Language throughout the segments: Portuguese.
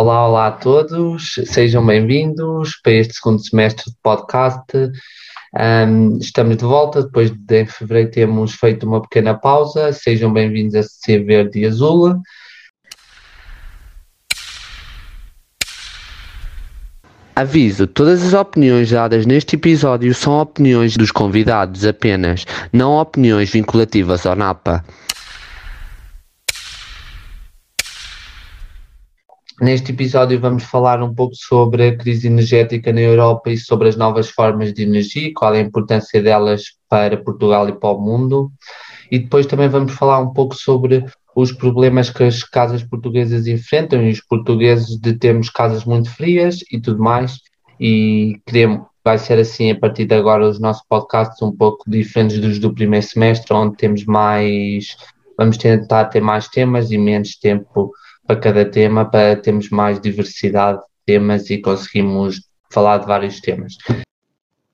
Olá, olá a todos, sejam bem-vindos para este segundo semestre de podcast. Um, estamos de volta, depois de em fevereiro termos feito uma pequena pausa. Sejam bem-vindos a Ser Verde e Azul. Aviso: todas as opiniões dadas neste episódio são opiniões dos convidados apenas, não opiniões vinculativas ao NAPA. Neste episódio vamos falar um pouco sobre a crise energética na Europa e sobre as novas formas de energia, qual é a importância delas para Portugal e para o mundo. E depois também vamos falar um pouco sobre os problemas que as casas portuguesas enfrentam e os portugueses de termos casas muito frias e tudo mais. E queremos, vai ser assim a partir de agora os nossos podcasts um pouco diferentes dos do primeiro semestre, onde temos mais, vamos tentar ter mais temas e menos tempo para cada tema, para termos mais diversidade de temas e conseguimos falar de vários temas.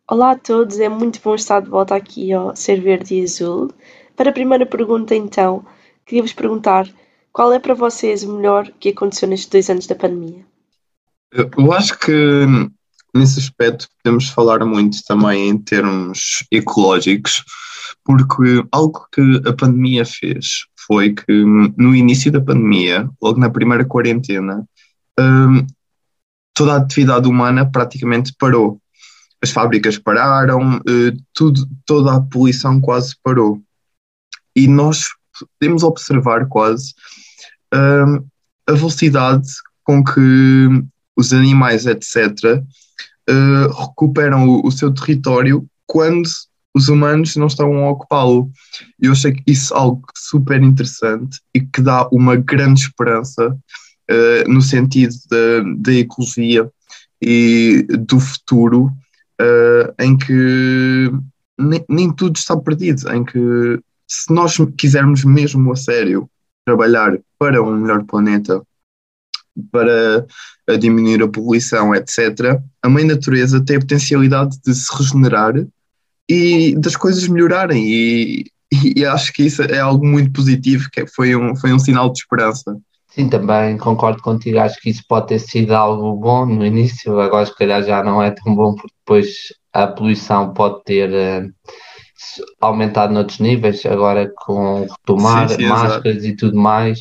Olá a todos, é muito bom estar de volta aqui ao Ser Verde e Azul. Para a primeira pergunta, então, queria vos perguntar qual é para vocês o melhor que aconteceu nestes dois anos da pandemia? Eu acho que nesse aspecto podemos falar muito também em termos ecológicos, porque algo que a pandemia fez foi que no início da pandemia, logo na primeira quarentena, hum, toda a atividade humana praticamente parou. As fábricas pararam, eh, tudo, toda a poluição quase parou. E nós podemos observar quase uh, a velocidade com que os animais, etc., uh, recuperam o, o, seu território quando os humanos não estão a ocupá-lo. Eu achei que isso é algo super interessante e que dá uma grande esperança uh, no sentido da, ecologia e do futuro, em que nem, nem tudo está perdido, em que se nós quisermos mesmo a sério trabalhar para um melhor planeta, para diminuir a poluição, etc., a mãe natureza tem a potencialidade de se regenerar e das coisas melhorarem. E, e acho que isso é algo muito positivo, que foi um, foi um sinal de esperança. Sim, também concordo contigo. Acho que isso pode ter sido algo bom no início, agora se calhar já não é tão bom, porque depois a poluição pode ter. Uh, aumentado noutros níveis, agora com retomar sim, sim, máscaras exato. e tudo mais,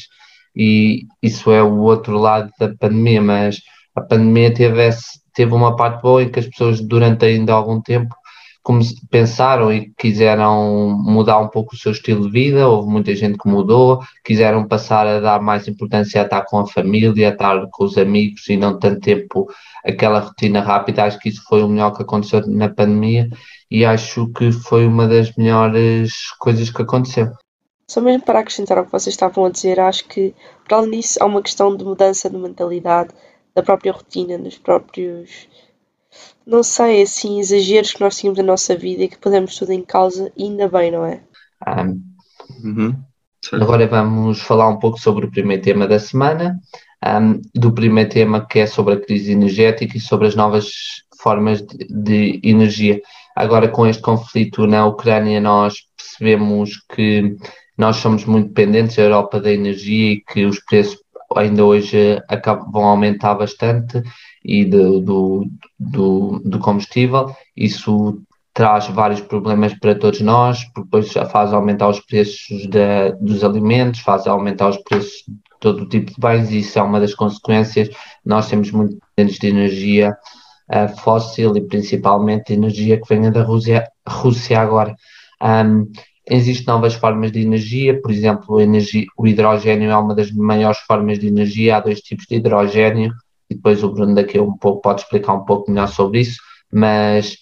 e isso é o outro lado da pandemia, mas a pandemia teve, esse, teve uma parte boa em que as pessoas durante ainda algum tempo como pensaram e quiseram mudar um pouco o seu estilo de vida, houve muita gente que mudou, quiseram passar a dar mais importância a estar com a família, a estar com os amigos e não tanto tempo aquela rotina rápida. Acho que isso foi o melhor que aconteceu na pandemia e acho que foi uma das melhores coisas que aconteceu. Só mesmo para acrescentar ao que vocês estavam a dizer, acho que, para além disso, há uma questão de mudança de mentalidade, da própria rotina, dos próprios, não sei, assim, exageros que nós tínhamos na nossa vida e que podemos tudo em causa, e ainda bem, não é? Um, uhum. Agora vamos falar um pouco sobre o primeiro tema da semana, um, do primeiro tema que é sobre a crise energética e sobre as novas formas de, de energia. Agora, com este conflito na Ucrânia, nós percebemos que nós somos muito dependentes da Europa da energia e que os preços ainda hoje acabam, vão aumentar bastante e do, do, do, do combustível. Isso traz vários problemas para todos nós, porque depois faz aumentar os preços de, dos alimentos, faz aumentar os preços de todo o tipo de bens, e isso é uma das consequências. Nós temos muito dependentes de energia uh, fóssil e principalmente energia que venha da Rússia, Rússia agora. Um, existem novas formas de energia, por exemplo, energia, o hidrogênio é uma das maiores formas de energia, há dois tipos de hidrogênio, e depois o Bruno daqui um pouco pode explicar um pouco melhor sobre isso, mas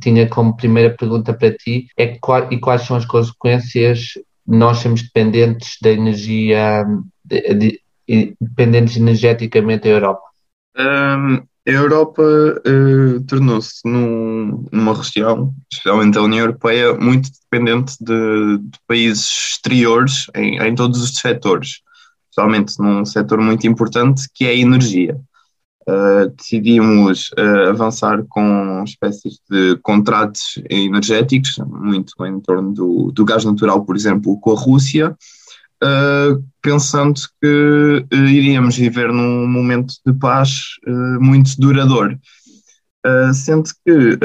tinha como primeira pergunta para ti é qual, e quais são as consequências nós somos dependentes da energia, de, de, dependentes energeticamente da Europa? Um, a Europa uh, tornou-se num, numa região, especialmente a União Europeia, muito dependente de, de países exteriores em, em, todos os setores, especialmente num setor muito importante que é a energia. Uh, decidimos uh, avançar com espécies de contratos energéticos, muito em torno do, do gás natural, por exemplo, com a Rússia, uh, pensando que uh, iríamos viver num momento de paz uh, muito duradouro. sendo que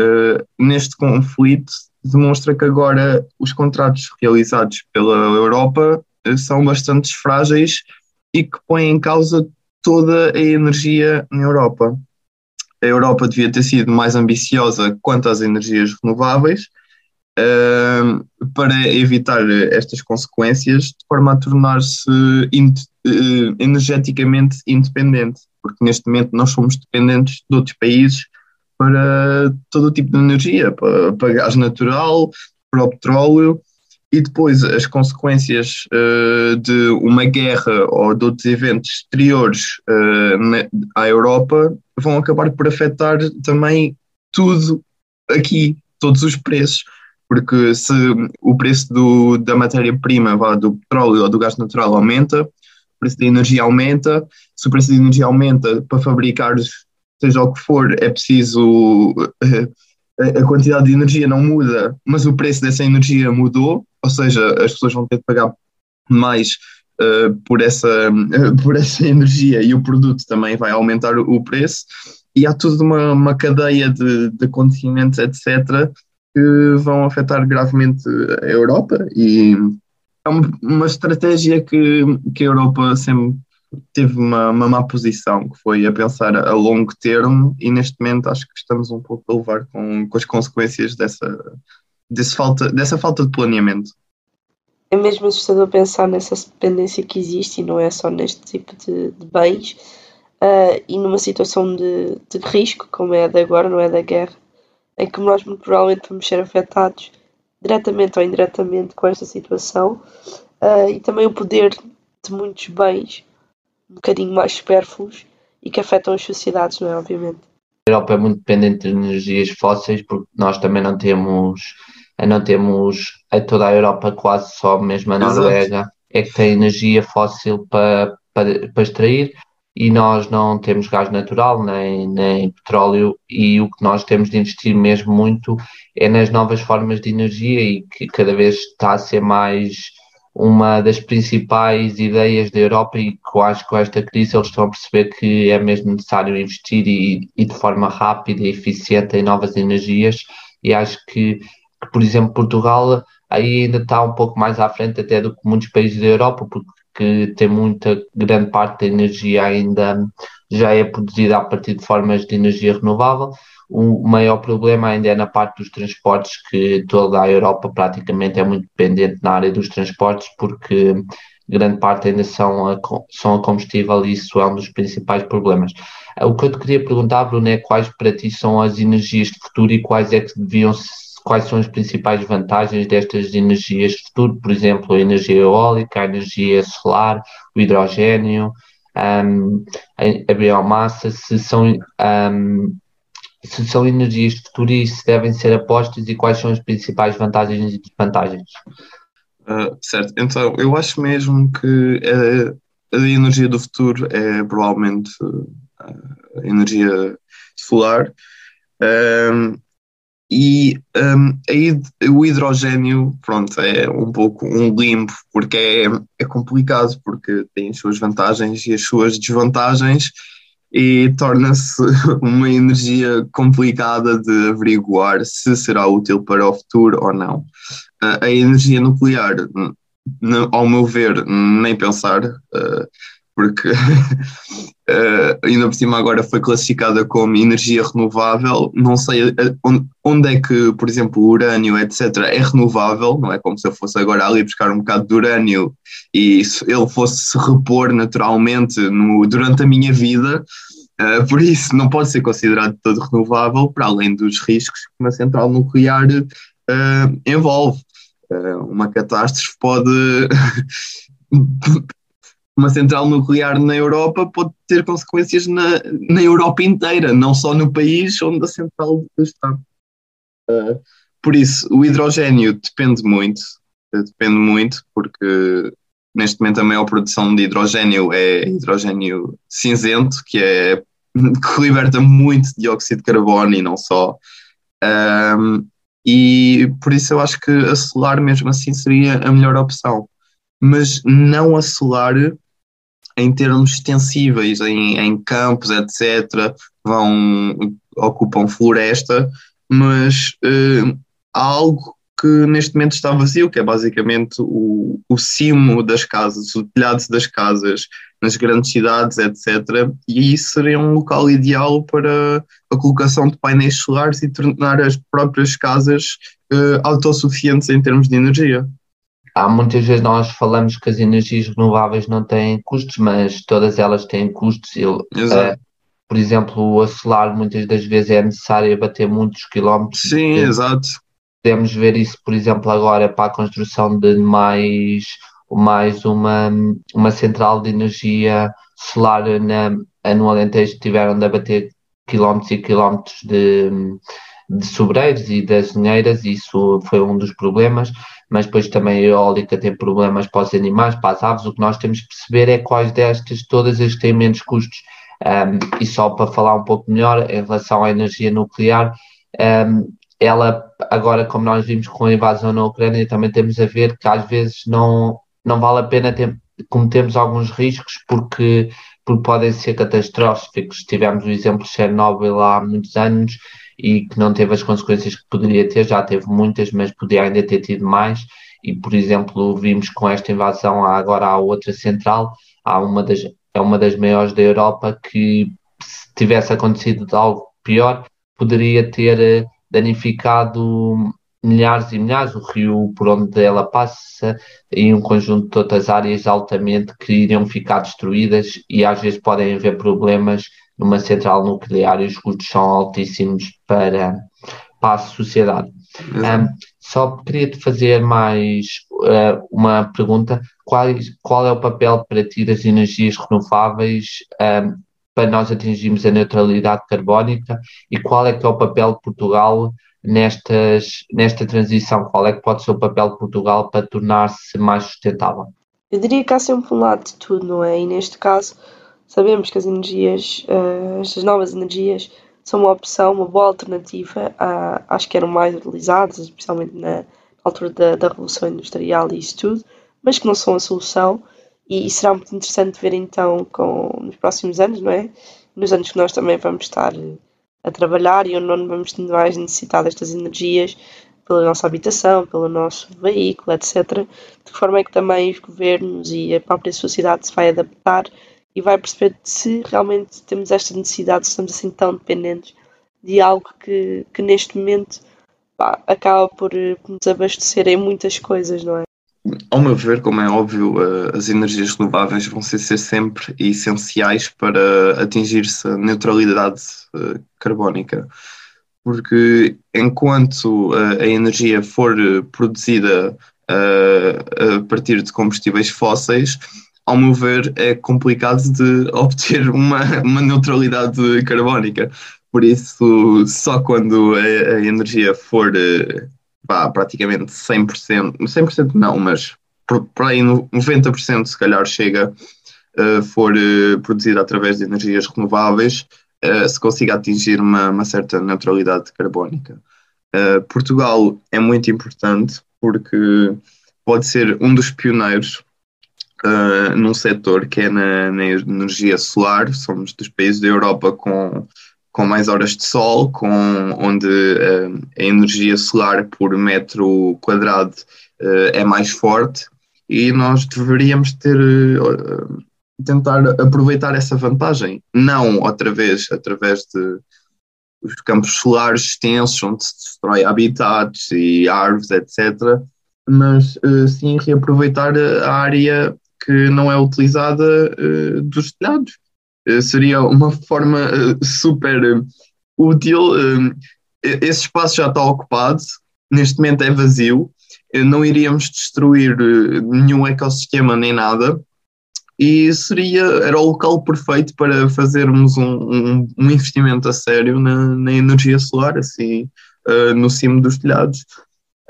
neste conflito demonstra que agora os contratos realizados pela Europa são bastante frágeis e que põem em causa toda a energia na Europa. A Europa devia ter sido mais ambiciosa quanto às energias renováveis uh, para evitar estas consequências, de forma a tornar-se uh, energeticamente independente, porque neste momento nós somos dependentes de outros países para todo o tipo de energia, para, para gás natural, para o petróleo, e depois as consequências uh, de uma guerra ou de outros eventos exteriores uh, na, à Europa vão acabar por afetar também tudo aqui, todos os preços. Porque se o preço do, da matéria-prima, do petróleo ou do gás natural aumenta, o preço da energia aumenta, se o preço da energia aumenta para fabricar seja o que for, é preciso. Uh, a quantidade de energia não muda, mas o preço dessa energia mudou, ou seja, as pessoas vão ter de pagar mais uh, por, essa, uh, por essa energia e o produto também vai aumentar o preço. E há toda uma, uma cadeia de, de acontecimentos, etc., que vão afetar gravemente a Europa. E é uma, estratégia que, que a Europa sempre teve uma, uma má posição, que foi a pensar a longo termo, e neste momento acho que estamos um pouco a levar com, com as consequências dessa, desse falta, dessa falta de planeamento. É mesmo assustador pensar nessa dependência que existe, e não é só neste tipo de, de bens, uh, e numa situação de, de risco, como é a de agora, não é da guerra, em que nós muito provavelmente vamos ser afetados diretamente ou indiretamente com esta situação, uh, e também o poder de muitos bens um bocadinho mais supérfluos e que afetam as sociedades, não é? Obviamente. A Europa é muito dependente de energias fósseis porque nós também não temos, não temos a toda a Europa quase só, mesmo a Noruega, Exato. é que tem energia fóssil para, para, para extrair e nós não temos gás natural nem, nem petróleo e o que nós temos de investir mesmo muito é nas novas formas de energia e que cada vez está a ser mais uma das principais ideias da Europa e que eu acho que com esta crise eles estão a perceber que é mesmo necessário investir e, e de forma rápida e eficiente em novas energias. E acho que, que, por exemplo, Portugal aí ainda está um pouco mais à frente até do que muitos países da Europa, porque tem muita grande parte da energia ainda já é produzida a partir de formas de energia renovável o maior problema ainda é na parte dos transportes, que toda a Europa praticamente é muito dependente na área dos transportes, porque grande parte ainda são a, são a combustível e isso é um dos principais problemas. O que eu te queria perguntar, Bruno, é quais para ti são as energias de futuro e quais é que deviam quais são as principais vantagens destas energias de futuro, por exemplo, a energia eólica, a energia solar, o hidrogênio, um, a, a, biomassa, se são um, se são energias de futuro e se devem ser apostas e quais são as principais vantagens e desvantagens? Uh, certo, então eu acho mesmo que a, a energia do futuro é provavelmente a energia solar. Um, e um, aí o hidrogênio pronto, é um pouco um limbo porque é, é complicado porque tem as suas vantagens e as suas desvantagens e torna-se uma energia complicada de averiguar se será útil para o futuro ou não. A energia nuclear, ao meu ver, nem pensar, porque ainda por cima agora foi classificada como energia renovável. Não sei onde é que, por exemplo, o urânio, etc., é renovável, não é como se eu fosse agora ali buscar um bocado de urânio e ele fosse se repor naturalmente no, durante a minha vida. Uh, por isso, não pode ser considerado todo renovável, para além dos riscos que uma central nuclear uh, envolve. Uh, uma catástrofe pode. uma central nuclear na Europa pode ter consequências na, na Europa inteira, não só no país onde a central está. por isso, o hidrogênio depende muito, depende muito, porque neste momento a maior produção de hidrogênio é hidrogênio cinzento, que é que liberta muito dióxido de carbono e não só. Um, e por isso eu acho que a solar mesmo assim seria a melhor opção. mas não a solar em termos extensíveis, em, em campos, etc., vão, ocupam floresta, mas uh, há algo que neste momento está vazio, que é basicamente o, o cimo das casas, o telhado das casas nas grandes cidades, etc. E isso seria um local ideal para a colocação de painéis solares e tornar as próprias casas uh, autossuficientes em termos de energia. Há muitas vezes nós falamos que as energias renováveis não têm custos, mas todas elas têm custos. Eu, uh, por exemplo, a solar muitas das vezes é necessário bater muitos quilómetros. Sim, exato Podemos ver isso, por exemplo, agora para a construção de mais, mais uma, uma central de energia solar na, no Alentejo, tiveram de abater quilómetros e quilómetros de, de sobreiros e das azinheiras, isso foi um dos problemas, mas depois também a eólica tem problemas para os animais, para as aves, o que nós temos que perceber é quais destas, todas as têm menos custos. Um, e só para falar um pouco melhor em relação à energia nuclear, um, ela, agora, como nós vimos com a invasão na Ucrânia, também temos a ver que às vezes não, não vale a pena ter, cometermos alguns riscos porque, porque podem ser catastróficos. Tivemos o exemplo de Chernobyl há muitos anos e que não teve as consequências que poderia ter, já teve muitas, mas podia ainda ter tido mais. E, por exemplo, vimos com esta invasão, agora há outra central, há uma das, é uma das maiores da Europa, que se tivesse acontecido algo pior, poderia ter eh, danificado milhares e milhares, o rio por onde ela passa e um conjunto de outras áreas altamente que iriam ficar destruídas e às vezes podem haver problemas numa central nuclear e os custos são altíssimos para, para a sociedade. Um, só queria te fazer mais uh, uma pergunta: qual, qual é o papel para ti das energias renováveis um, para nós atingirmos a neutralidade carbónica e qual é que é o papel de Portugal nestas, nesta transição? Qual é que pode ser o papel de Portugal para tornar-se mais sustentável? Eu diria que há sempre um lado de tudo, não é? E neste caso, sabemos que as energias, uh, estas novas energias, são uma opção, uma boa alternativa uh, às que eram mais utilizadas, especialmente na altura da, da Revolução Industrial e isso tudo, mas que não são a solução e, e será muito interessante ver então com, nos próximos anos, não é? Nos anos que nós também vamos estar a trabalhar e onde não vamos mais necessitar destas energias pela nossa habitação, pelo nosso veículo, etc. De forma é que também os governos e a própria sociedade se vai adaptar e vai perceber se realmente temos esta necessidade, se estamos assim tão dependentes de algo que, que neste momento pá, acaba por, por nos abastecer em muitas coisas, não é? Ao meu ver, como é óbvio, eh, as energias renováveis vão ser, sempre essenciais para atingir-se a neutralidade eh, carbónica, porque enquanto eh, a energia for produzida a partir de combustíveis fósseis, ao meu ver, é complicado de obter uma, uma neutralidade carbónica. Por isso, só quando a, a energia for pá, praticamente 100%, 100% não, mas por aí 90% se calhar chega, uh, for uh, produzida através de energias renováveis, uh, se consiga atingir uma, uma certa neutralidade carbónica. Portugal é muito importante porque pode ser um dos pioneiros Uh, num setor que é na, na, energia solar. Somos dos países da Europa com com mais horas de sol, com, onde uh, a energia solar por metro quadrado uh, é mais forte e nós deveríamos ter tentar aproveitar essa vantagem, não outra vez através de os campos solares extensos onde se destrói habitats e árvores, etc., mas sim reaproveitar a área que não é utilizada dos telhados eh, seria uma forma eh, super útil. esse espaço já está ocupado, neste momento é vazio, não iríamos destruir nenhum ecossistema nem nada. E seria, era o local perfeito para fazermos um, um, um investimento a sério na, na energia solar, assim, uh, no cimo dos telhados.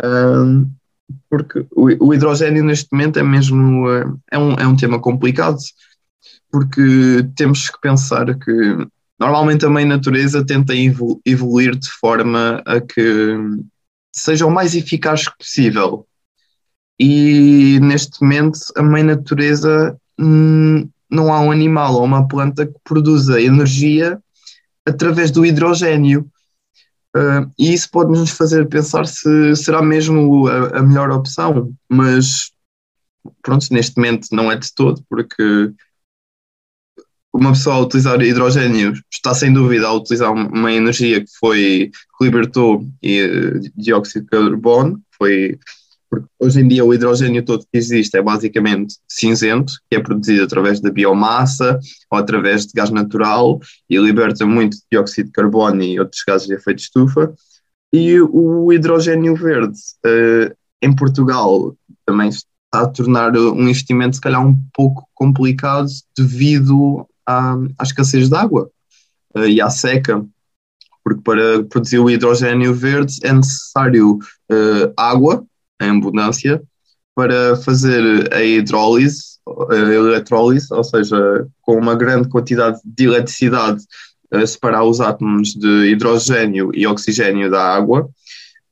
Uh, porque o, hidrogênio neste momento é mesmo uh, é, um, é um tema complicado porque temos que pensar que normalmente a mãe natureza tenta evoluir de forma a que seja o mais eficaz possível. e neste momento a mãe natureza não há um animal ou uma planta que produza energia através do hidrogênio. Uh, e isso pode nos fazer pensar se será mesmo a, a, melhor opção, mas pronto, neste momento não é de todo, porque uma pessoa a utilizar hidrogênio está sem dúvida a utilizar uma energia que foi que libertou dióxido de carbono, foi porque hoje em dia o hidrogênio todo que existe é basicamente cinzento, que é produzido através da biomassa ou através de gás natural e liberta muito dióxido de carbono e outros gases de efeito de estufa. E o hidrogênio verde, uh, em Portugal, também está a tornar um investimento, se calhar, um pouco complicado devido à, à escassez de água uh, e à seca. Porque para produzir o hidrogênio verde é necessário uh, água, em abundância para fazer a hidrólise, a eletrólise, ou seja, com uma grande quantidade de eletricidade a separar os átomos de hidrogênio e oxigênio da água,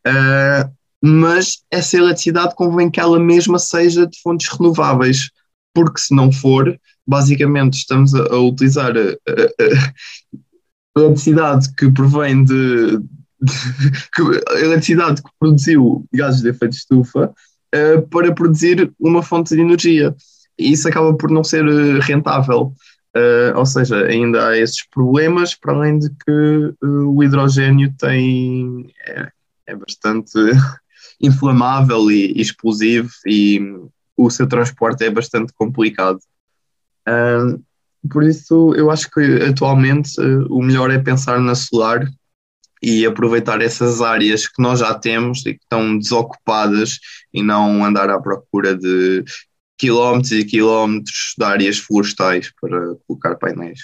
uh, mas essa eletricidade convém que ela mesma seja de fontes renováveis, porque se não for, basicamente estamos a, a utilizar a, a, a eletricidade que provém de, a eletricidade que produziu gases de efeito de estufa uh, para produzir uma fonte de energia. E isso acaba por não ser eh, rentável. Uh, ou seja, ainda há esses problemas, para além de que uh, o hidrogênio tem, é, é bastante inflamável e, explosivo e o seu transporte é bastante complicado. Uh, por isso, eu acho que atualmente o melhor é pensar na solar e aproveitar essas áreas que nós já temos e que estão desocupadas e não andar à procura de quilómetros e quilómetros de áreas florestais para colocar painéis.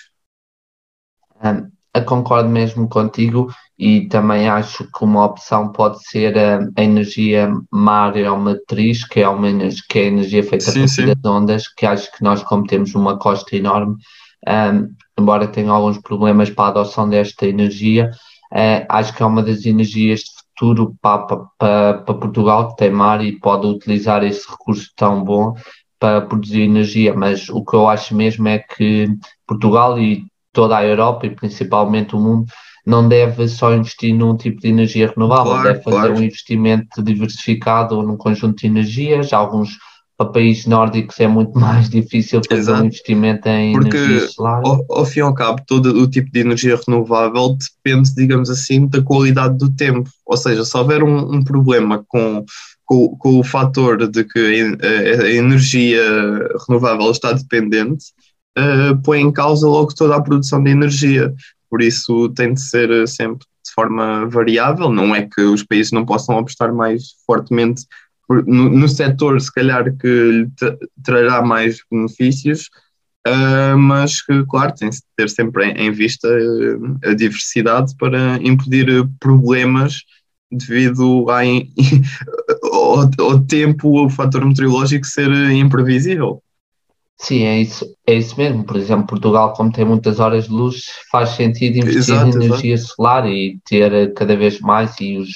Um, concordo mesmo contigo e também acho que uma opção pode ser a, a energia mareomatriz, que é uma que é a energia feita sim, das ondas, que acho que nós, como temos uma costa enorme, um, embora tenha alguns problemas para a adoção desta energia, é, acho que é uma das energias de futuro para, para, para Portugal, que tem mar e pode utilizar esse recurso tão bom para produzir energia. Mas o que eu acho mesmo é que Portugal e toda a Europa e principalmente o mundo não deve só investir num tipo de energia renovável, claro, deve fazer claro. um investimento diversificado num conjunto de energias, alguns para países nórdicos é muito mais difícil fazer Exato. um investimento em Porque, energia solar. Ao, ao fim e ao cabo, todo o tipo de energia renovável depende, digamos assim, da qualidade do tempo. Ou seja, se houver um, um problema com, com, com, o fator de que a, a energia renovável está dependente, uh, põe em causa logo toda a produção de energia. Por isso tem de ser sempre de forma variável. Não é que os países não possam apostar mais fortemente no, no setor, se calhar, que lhe trará mais benefícios, uh, mas que, claro, tem de ter sempre em, em vista uh, a diversidade para impedir problemas devido à, ao, ao tempo, o fator meteorológico ser imprevisível. Sim, é isso, é isso mesmo. Por exemplo, Portugal, como tem muitas horas de luz, faz sentido investir exato, em energia exato. solar e ter cada vez mais, e os,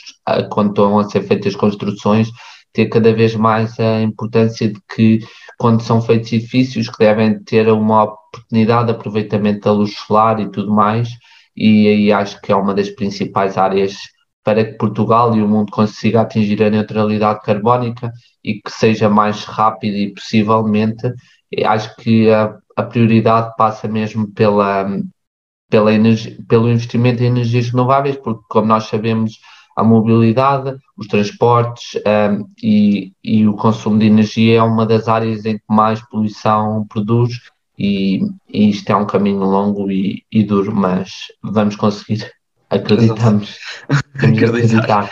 quando estão a ser feitas construções, ter cada vez mais a importância de que, quando são feitos edifícios, que devem ter uma oportunidade de aproveitamento da luz solar e tudo mais, e aí acho que é uma das principais áreas para que Portugal e o mundo consiga atingir a neutralidade carbónica e que seja mais rápido e possivelmente, acho que a, a prioridade passa mesmo pela, pela energia, pelo investimento em energias renováveis, porque como nós sabemos, a mobilidade, os transportes um, e, e, o consumo de energia é uma das áreas em que mais poluição produz e, e isto é um caminho longo e, e, duro, mas vamos conseguir. Acreditamos. Acreditar.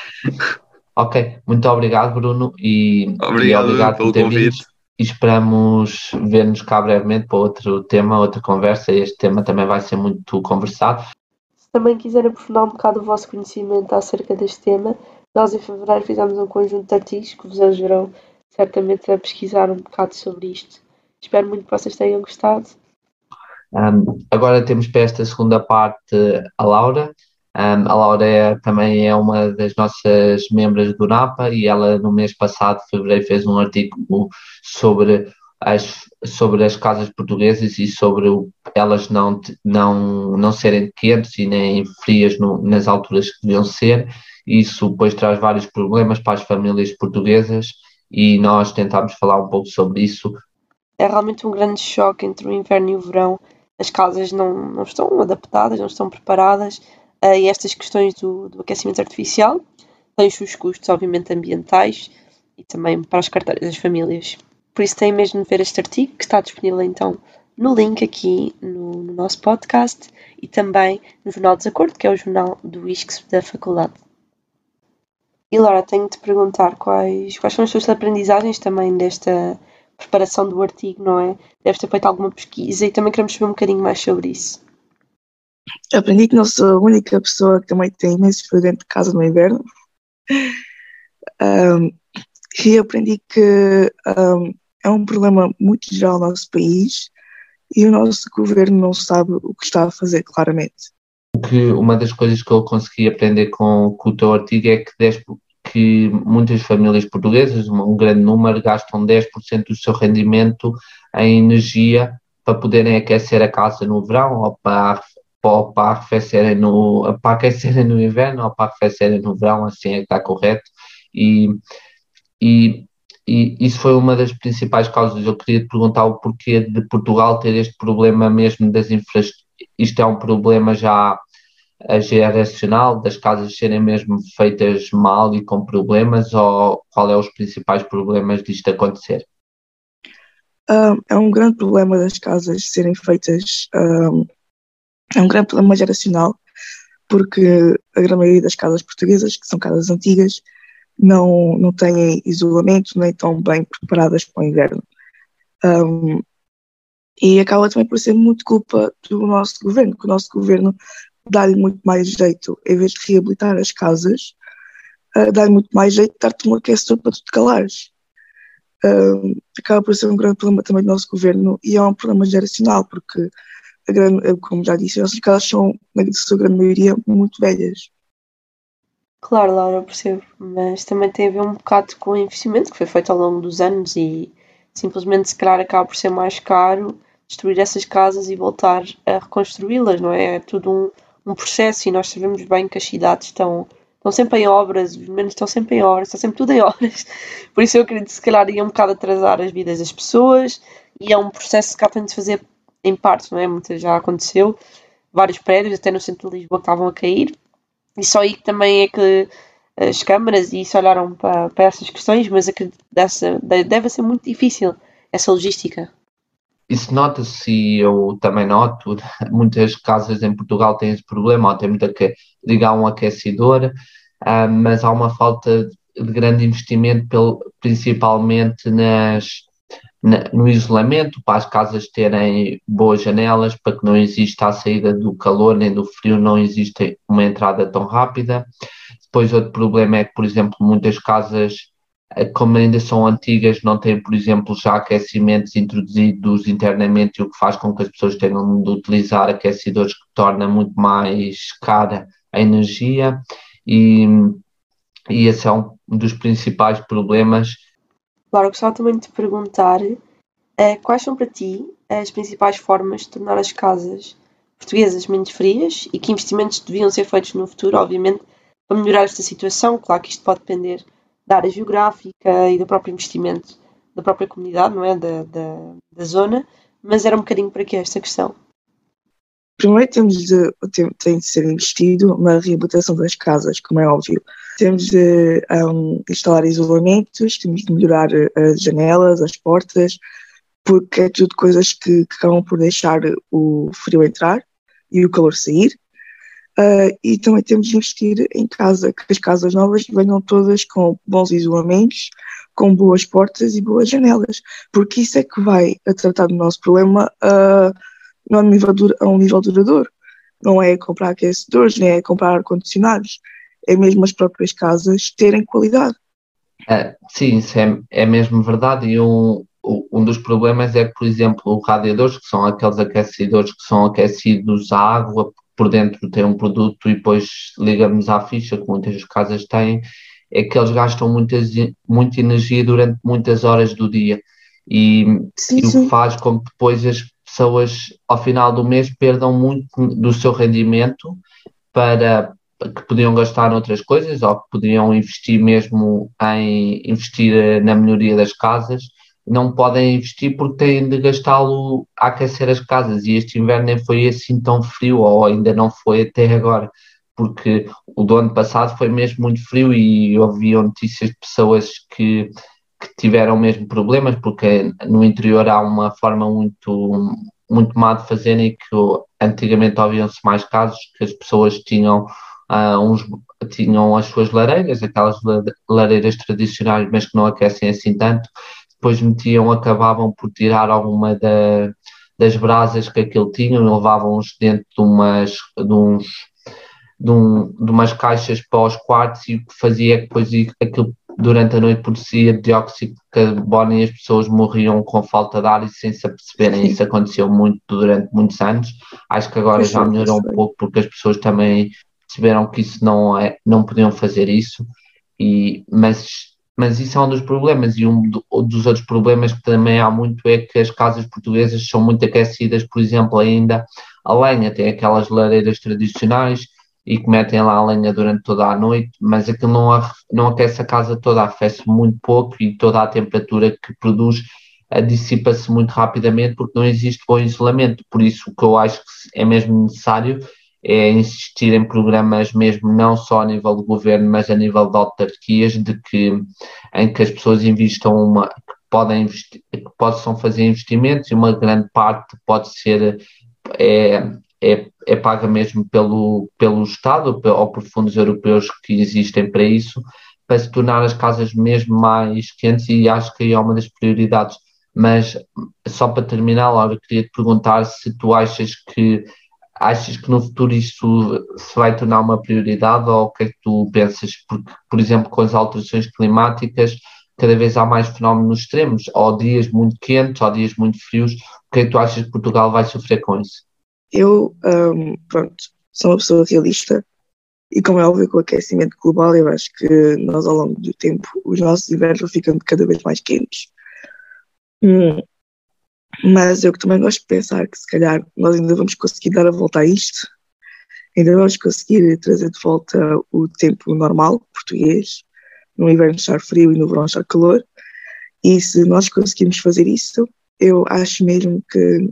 Ok, muito obrigado, Bruno, e obrigado, e obrigado pelo convite. E esperamos ver-nos cá brevemente para outro tema, outra conversa. Este tema também vai ser muito conversado também quiser aprofundar um bocado o vosso conhecimento acerca deste tema, nós em fevereiro fizemos um conjunto de artigos que vos ajudarão certamente a pesquisar um bocado sobre isto. Espero muito que vocês tenham gostado. Um, agora temos para esta segunda parte a Laura, Um, a Laura é, também é uma das nossas membros do NAPA e ela no mês passado, fevereiro, fez um artigo sobre as, sobre as casas portuguesas e sobre elas não, não, não serem quentes e nem frias no, nas alturas que deviam ser. Isso depois traz vários problemas para as famílias portuguesas e nós tentámos falar um pouco sobre isso. É realmente um grande choque entre o inverno e o verão. As casas não, não estão adaptadas, não estão preparadas uh, e estas questões do, do aquecimento artificial têm os seus custos, obviamente, ambientais e também para as carteiras das famílias. Por isso tem mesmo de ver este artigo que está disponível então no link aqui no, no nosso podcast e também no Jornal Desacordo, que é o jornal do ISCS da faculdade. E Laura, tenho de te perguntar quais, quais são as suas aprendizagens também desta preparação do artigo, não é? Deves ter feito alguma pesquisa e também queremos saber um bocadinho mais sobre isso. Aprendi que não sou a única pessoa que também tem imenso frio dentro de casa no inverno. Um, e aprendi que um, é um problema muito geral no nosso país e o nosso governo não sabe o que está a fazer, claramente. Que uma das coisas que eu consegui aprender com, com o teu artigo é que, 10, que muitas famílias portuguesas, um grande número, gastam 10% do seu rendimento em energia para poderem aquecer a casa no verão ou para, ou para, arrefecerem no, para aquecerem no inverno ou para arrefecerem no verão, assim é que está correto. E, e e isso foi uma das principais causas. Eu queria te perguntar o porquê de Portugal ter este problema mesmo das infraestruturas. Isto é um problema já geracional, das casas serem mesmo feitas mal e com problemas, ou qual é os principais problemas disto acontecer? Um, é um grande problema das casas serem feitas, um, é um grande problema geracional, porque a grande maioria das casas portuguesas, que são casas antigas, não, não têm isolamento nem estão bem preparadas para o inverno. Um, e acaba também por ser muito culpa do nosso governo, que o nosso governo dá-lhe muito mais jeito, em vez de reabilitar as casas, uh, dá-lhe muito mais jeito de dar-te um aquecedor para tu te calares. Um, acaba por ser um grande problema também do nosso governo e é um problema geracional, porque, grande, como já disse, as nossas casas são, na sua grande maioria, muito velhas. Claro, Laura, percebo, mas também tem a ver um bocado com o investimento que foi feito ao longo dos anos e simplesmente se calhar acaba por ser mais caro destruir essas casas e voltar a reconstruí-las, não é? É tudo um, um processo e nós sabemos bem que as cidades estão, estão sempre em obras, os menos estão sempre em obras, está sempre tudo em obras. Por isso eu acredito que se calhar ia um bocado atrasar as vidas das pessoas e é um processo que tem de se fazer em parte, não é? Muitas já aconteceu, vários prédios, até no centro de Lisboa, estavam a cair e só aí também é que as câmaras e isso olharam para, para essas questões, mas acredito que deve ser muito difícil essa logística. Isso nota-se e eu também noto, muitas casas em Portugal têm esse problema, ou têm muito que ligar um aquecedor, uh, mas há uma falta de grande investimento, principalmente nas, no isolamento, para as casas terem boas janelas, para que não exista a saída do calor nem do frio, não existe uma entrada tão rápida. Depois, outro problema é que, por exemplo, muitas casas, eh, como ainda são antigas, não têm, por exemplo, já aquecimentos introduzidos internamente, o que faz com que as pessoas tenham de utilizar aquecedores que torna muito mais cara a energia. E, e esse é um dos principais problemas Laura, gostava também de te perguntar uh, quais são para ti as principais formas de tornar as casas portuguesas menos frias e que investimentos deviam ser feitos no futuro, obviamente, para melhorar esta situação. Claro que isto pode depender da área geográfica e do próprio investimento da própria comunidade, não é? Da, da, da zona, mas era um bocadinho para que esta questão. Primeiro temos de, tem, tem de ser investido na reabilitação das casas, como é óbvio. Temos de um, instalar isolamentos, temos de melhorar eh, as janelas, as portas, porque é tudo coisas que, que acabam por deixar o frio entrar e o calor sair. Uh, e também temos de investir em casa, que as casas novas venham todas com bons isolamentos, com boas portas e boas janelas, porque isso é que vai tratar do nosso problema uh, a, um nível, duradouro. Não é comprar aquecedores, nem é comprar ar-condicionados, mesmo as próprias casas terem qualidade. É, sim, isso é, é mesmo verdade. E um, um dos problemas é que, por exemplo, os radiadores, que são aqueles aquecedores que são aquecidos à água, por dentro tem um produto e depois ligamos à ficha, que muitas casas têm, é que eles gastam muitas, muita energia durante muitas horas do dia. E, sim, e o que faz com que depois as pessoas, ao final do mês, perdam muito do seu rendimento para que podiam gastar noutras coisas ou que podiam investir mesmo em investir na melhoria das casas não podem investir porque têm de gastá-lo a aquecer as casas. E este inverno nem foi assim tão frio ou ainda não foi até agora porque o do ano passado foi mesmo muito frio e ouviam notícias de pessoas que, que tiveram mesmo problemas porque no interior há uma forma muito muito má de fazer e que antigamente ouviam-se mais casos que as pessoas tinham uns tinham as suas lareiras, aquelas lareiras tradicionais, mas que não aquecem assim tanto, depois metiam, acabavam por tirar alguma da, das brasas que aquilo tinha, levavam-os dentro de umas, de, uns, de, um, de umas caixas para os quartos e o que fazia é que depois aquilo durante a noite produzia dióxido de carbono e as pessoas morriam com falta de ar e sem se aperceberem. Isso aconteceu muito durante muitos anos. Acho que agora já melhorou um pouco porque as pessoas também perceberam que isso não é, não podiam fazer isso. E, mas mas isso é um dos problemas, e um dos outros problemas que também há muito é que as casas portuguesas são muito aquecidas, por exemplo, ainda a lenha, tem aquelas lareiras tradicionais e que metem lá a lenha durante toda a noite, mas aquilo não, não aquece a casa toda, aquece muito pouco e toda a temperatura que produz dissipa-se muito rapidamente porque não existe bom isolamento. Por isso, o que eu acho que é mesmo necessário é insistir em programas mesmo não só a nível do governo, mas a nível de autarquias, de que em que as pessoas investam uma, que podem investir, que possam fazer investimentos e uma grande parte pode ser é, é, é paga mesmo pelo, pelo Estado ou por fundos europeus que existem para isso, para se tornar as casas mesmo mais quentes e acho que é uma das prioridades. Mas só para terminar, Laura, queria te perguntar se tu achas que Achas que no futuro isso se vai tornar uma prioridade ou o que é que tu pensas? Porque, por exemplo, com as alterações climáticas, cada vez há mais fenómenos extremos, ou dias muito quentes, ou dias muito frios. O que é que tu achas que Portugal vai sofrer com isso? Eu, um, pronto, sou uma pessoa realista e, como é óbvio, com o aquecimento global, eu acho que nós, ao longo do tempo, os nossos invernos ficando cada vez mais quentes. Hum, mas eu também gosto de pensar que se calhar nós ainda vamos conseguir dar a volta a isto, ainda vamos conseguir trazer de volta o tempo normal português, no inverno estar frio e no verão estar calor. E se nós conseguirmos fazer isso, eu acho mesmo que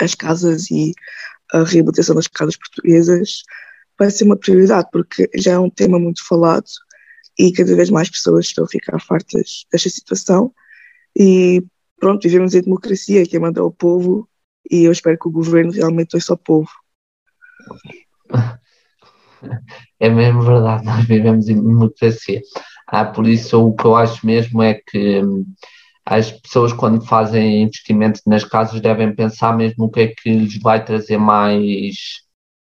as casas e a reabilitação das casas portuguesas vai ser uma prioridade, porque já é um tema muito falado e cada vez mais pessoas estão a ficar fartas desta situação. E pronto, vivemos em democracia, quem manda é o povo e eu espero que o governo realmente ouça o povo. É mesmo verdade, nós vivemos em democracia. Ah, por isso, o que eu acho mesmo é que hum, as pessoas, quando fazem investimento nas casas, devem pensar mesmo o que é que lhes vai trazer mais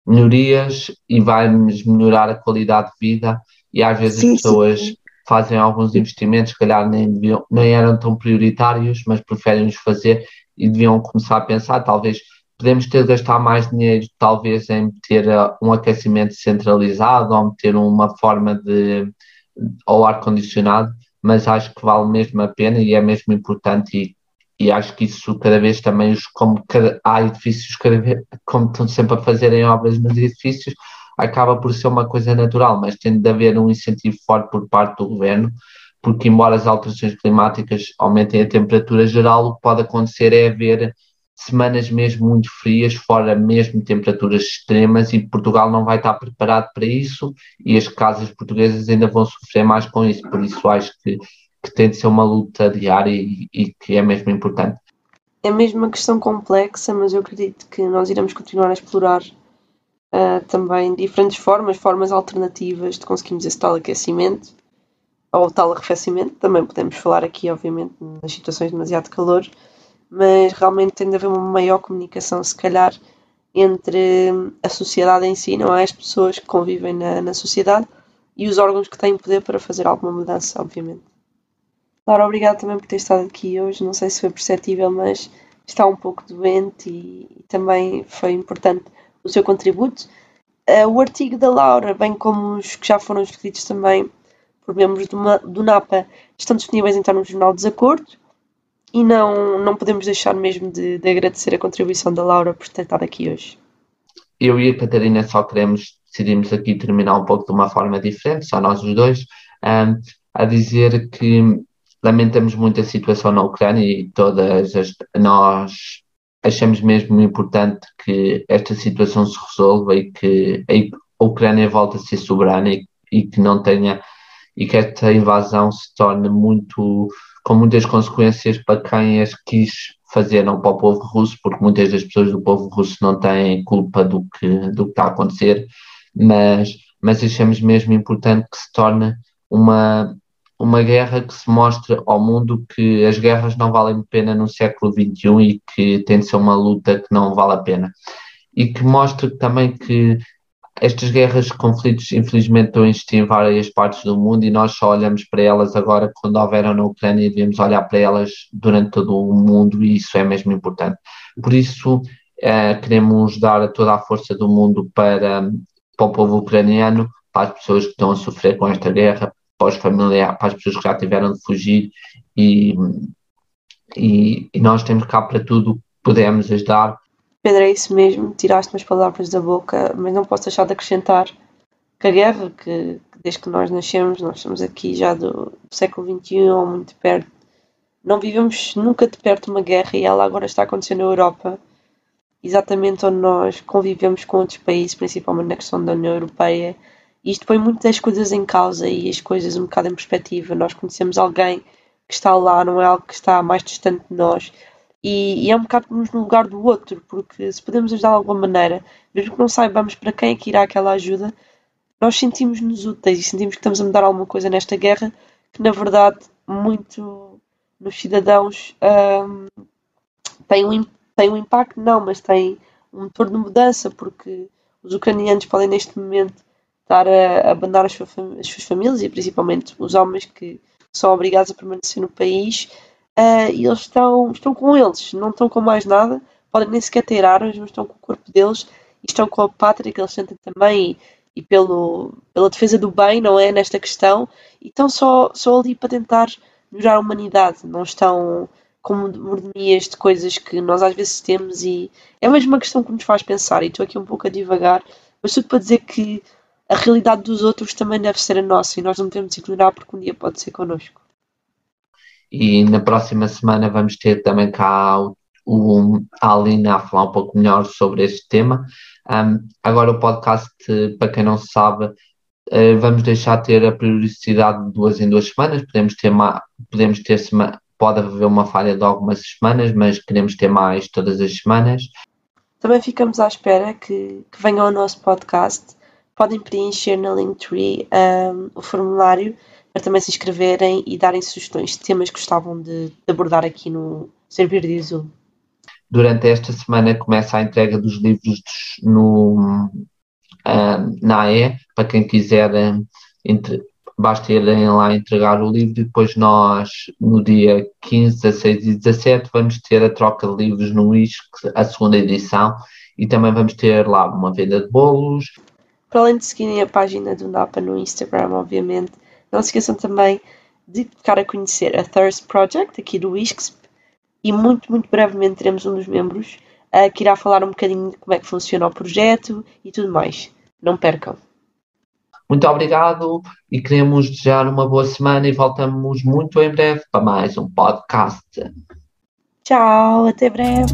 melhorias e vai-nos melhorar a qualidade de vida. E às vezes sim, as pessoas sim fazem alguns investimentos, se calhar nem, deviam, nem eram tão prioritários, mas preferem os fazer e deviam começar a pensar, talvez podemos ter de gastar mais dinheiro, talvez em ter uh, um aquecimento centralizado ou meter uma forma de ou ar-condicionado, mas acho que vale mesmo a pena e é mesmo importante e, e acho que isso cada vez também, como cada, há edifícios, cada vez, como estão sempre a fazerem obras nos edifícios, acaba por ser uma coisa natural, mas tem de haver um incentivo forte por parte do governo, porque embora as alterações climáticas aumentem a temperatura geral, o que pode acontecer é haver semanas mesmo muito frias, fora mesmo temperaturas extremas, e Portugal não vai estar preparado para isso, e as casas portuguesas ainda vão sofrer mais com isso, por isso acho que, que tem de ser uma luta diária e, e que é mesmo importante. É mesmo uma questão complexa, mas eu acredito que nós iremos continuar a explorar uh, também diferentes formas, formas alternativas de conseguirmos esse tal aquecimento ou tal arrefecimento. Também podemos falar aqui, obviamente, nas situações de demasiado calor, mas realmente tem de haver uma maior comunicação, se calhar, entre a sociedade em si, não é? As pessoas que convivem na, na sociedade e os órgãos que têm poder para fazer alguma mudança, obviamente. Laura, obrigada também por ter estado aqui hoje. Não sei se foi perceptível, mas está um pouco doente e, e também foi importante o seu contributo. Uh, o artigo da Laura, bem como os que já foram escritos também por membros do, do NAPA, estão disponíveis então no Jornal Desacordo e não, não podemos deixar mesmo de, de agradecer a contribuição da Laura por ter estado aqui hoje. Eu e a Catarina só queremos, decidimos aqui terminar um pouco de uma forma diferente, só nós os dois, um, a dizer que lamentamos muito a situação na Ucrânia e todas as, nós achamos mesmo importante que esta situação se resolva e que a Ucrânia volte a ser soberana e, e que não tenha e que esta invasão se torne muito com muitas consequências para quem as quis fazer, não para o povo russo, porque muitas das pessoas do povo russo não têm culpa do que, do que está a acontecer, mas, mas achamos mesmo importante que se torne uma, uma guerra que se mostre ao mundo que as guerras não valem pena no século XXI e que tem de ser uma luta que não vale a pena. E que mostre também que estas guerras, conflitos, infelizmente, estão a existir em várias partes do mundo e nós só olhamos para elas agora quando houveram na Ucrânia e devemos olhar para elas durante todo o mundo e isso é mesmo importante. Por isso, eh, queremos dar toda a força do mundo para, para o povo ucraniano, para as pessoas que estão a sofrer com esta guerra, para os familiares, para as pessoas que já tiveram de fugir e, e, e nós temos cá para tudo podemos ajudar. Pedro, é isso mesmo, tiraste-me as palavras da boca, mas não posso deixar de acrescentar que a guerra, que, desde que nós nascemos, nós estamos aqui já do, século XXI muito perto, não vivemos nunca de perto uma guerra e ela agora está acontecendo na Europa, exatamente onde nós convivemos com outros países, principalmente na questão da União Europeia, isto põe muitas coisas em causa e as coisas um bocado em perspectiva. Nós conhecemos alguém que está lá, não é algo que está mais distante de nós. E, e é um bocado nos no lugar do outro, porque se podemos ajudar de alguma maneira, mesmo que não saibamos para quem é que irá aquela ajuda, nós sentimos-nos úteis e sentimos que estamos a mudar alguma coisa nesta guerra que, na verdade, muito nos cidadãos um, tem, um, tem um impacto, não, mas tem um motor de mudança, porque os ucranianos podem, neste momento, estar a abandonar as, suas, as suas famílias e principalmente os homens que são obrigados a permanecer no país uh, e eles estão, estão com eles, não estão com mais nada, podem nem sequer ter armas, mas estão com o corpo deles e estão com a pátria que eles sentem também e, e pelo, pela defesa do bem, não é? Nesta questão, e estão só, só ali para tentar melhorar a humanidade, não estão com mordomias de coisas que nós às vezes temos e é mesmo uma questão que nos faz pensar e estou aqui um pouco a divagar, mas tudo para dizer que a realidade dos outros também deve ser a nossa e nós não devemos ignorar porque um dia pode ser connosco. E na próxima semana vamos ter também cá o, o, a Alina a falar um pouco melhor sobre este tema. Um, agora o podcast, para quem não sabe, uh, vamos deixar ter a periodicidade de duas em duas semanas. Podemos ter, uma, podemos ter semana, pode haver uma falha de algumas semanas, mas queremos ter mais todas as semanas. Também ficamos à espera que, que venham ao nosso podcast podem preencher na Linktree um, o formulário para também se inscreverem e darem sugestões de temas que gostavam de, de abordar aqui no Servir de Azul. Durante esta semana começa a entrega dos livros no, um, na AE, para quem quiser, entre, basta irem lá entregar o livro e depois nós, no dia 15, 16 e 17, vamos ter a troca de livros no ISC, a segunda edição, e também vamos ter lá uma venda de bolos, para além de seguirem a página do NAPA no Instagram, obviamente, não se esqueçam também de ficar a conhecer a Thirst Project, aqui do ISCSP, e muito, muito brevemente teremos um dos membros uh, que irá falar um bocadinho de como é que funciona o projeto e tudo mais. Não percam. Muito obrigado e queremos desejar uma boa semana e voltamos muito em breve para mais um podcast. Tchau, até breve.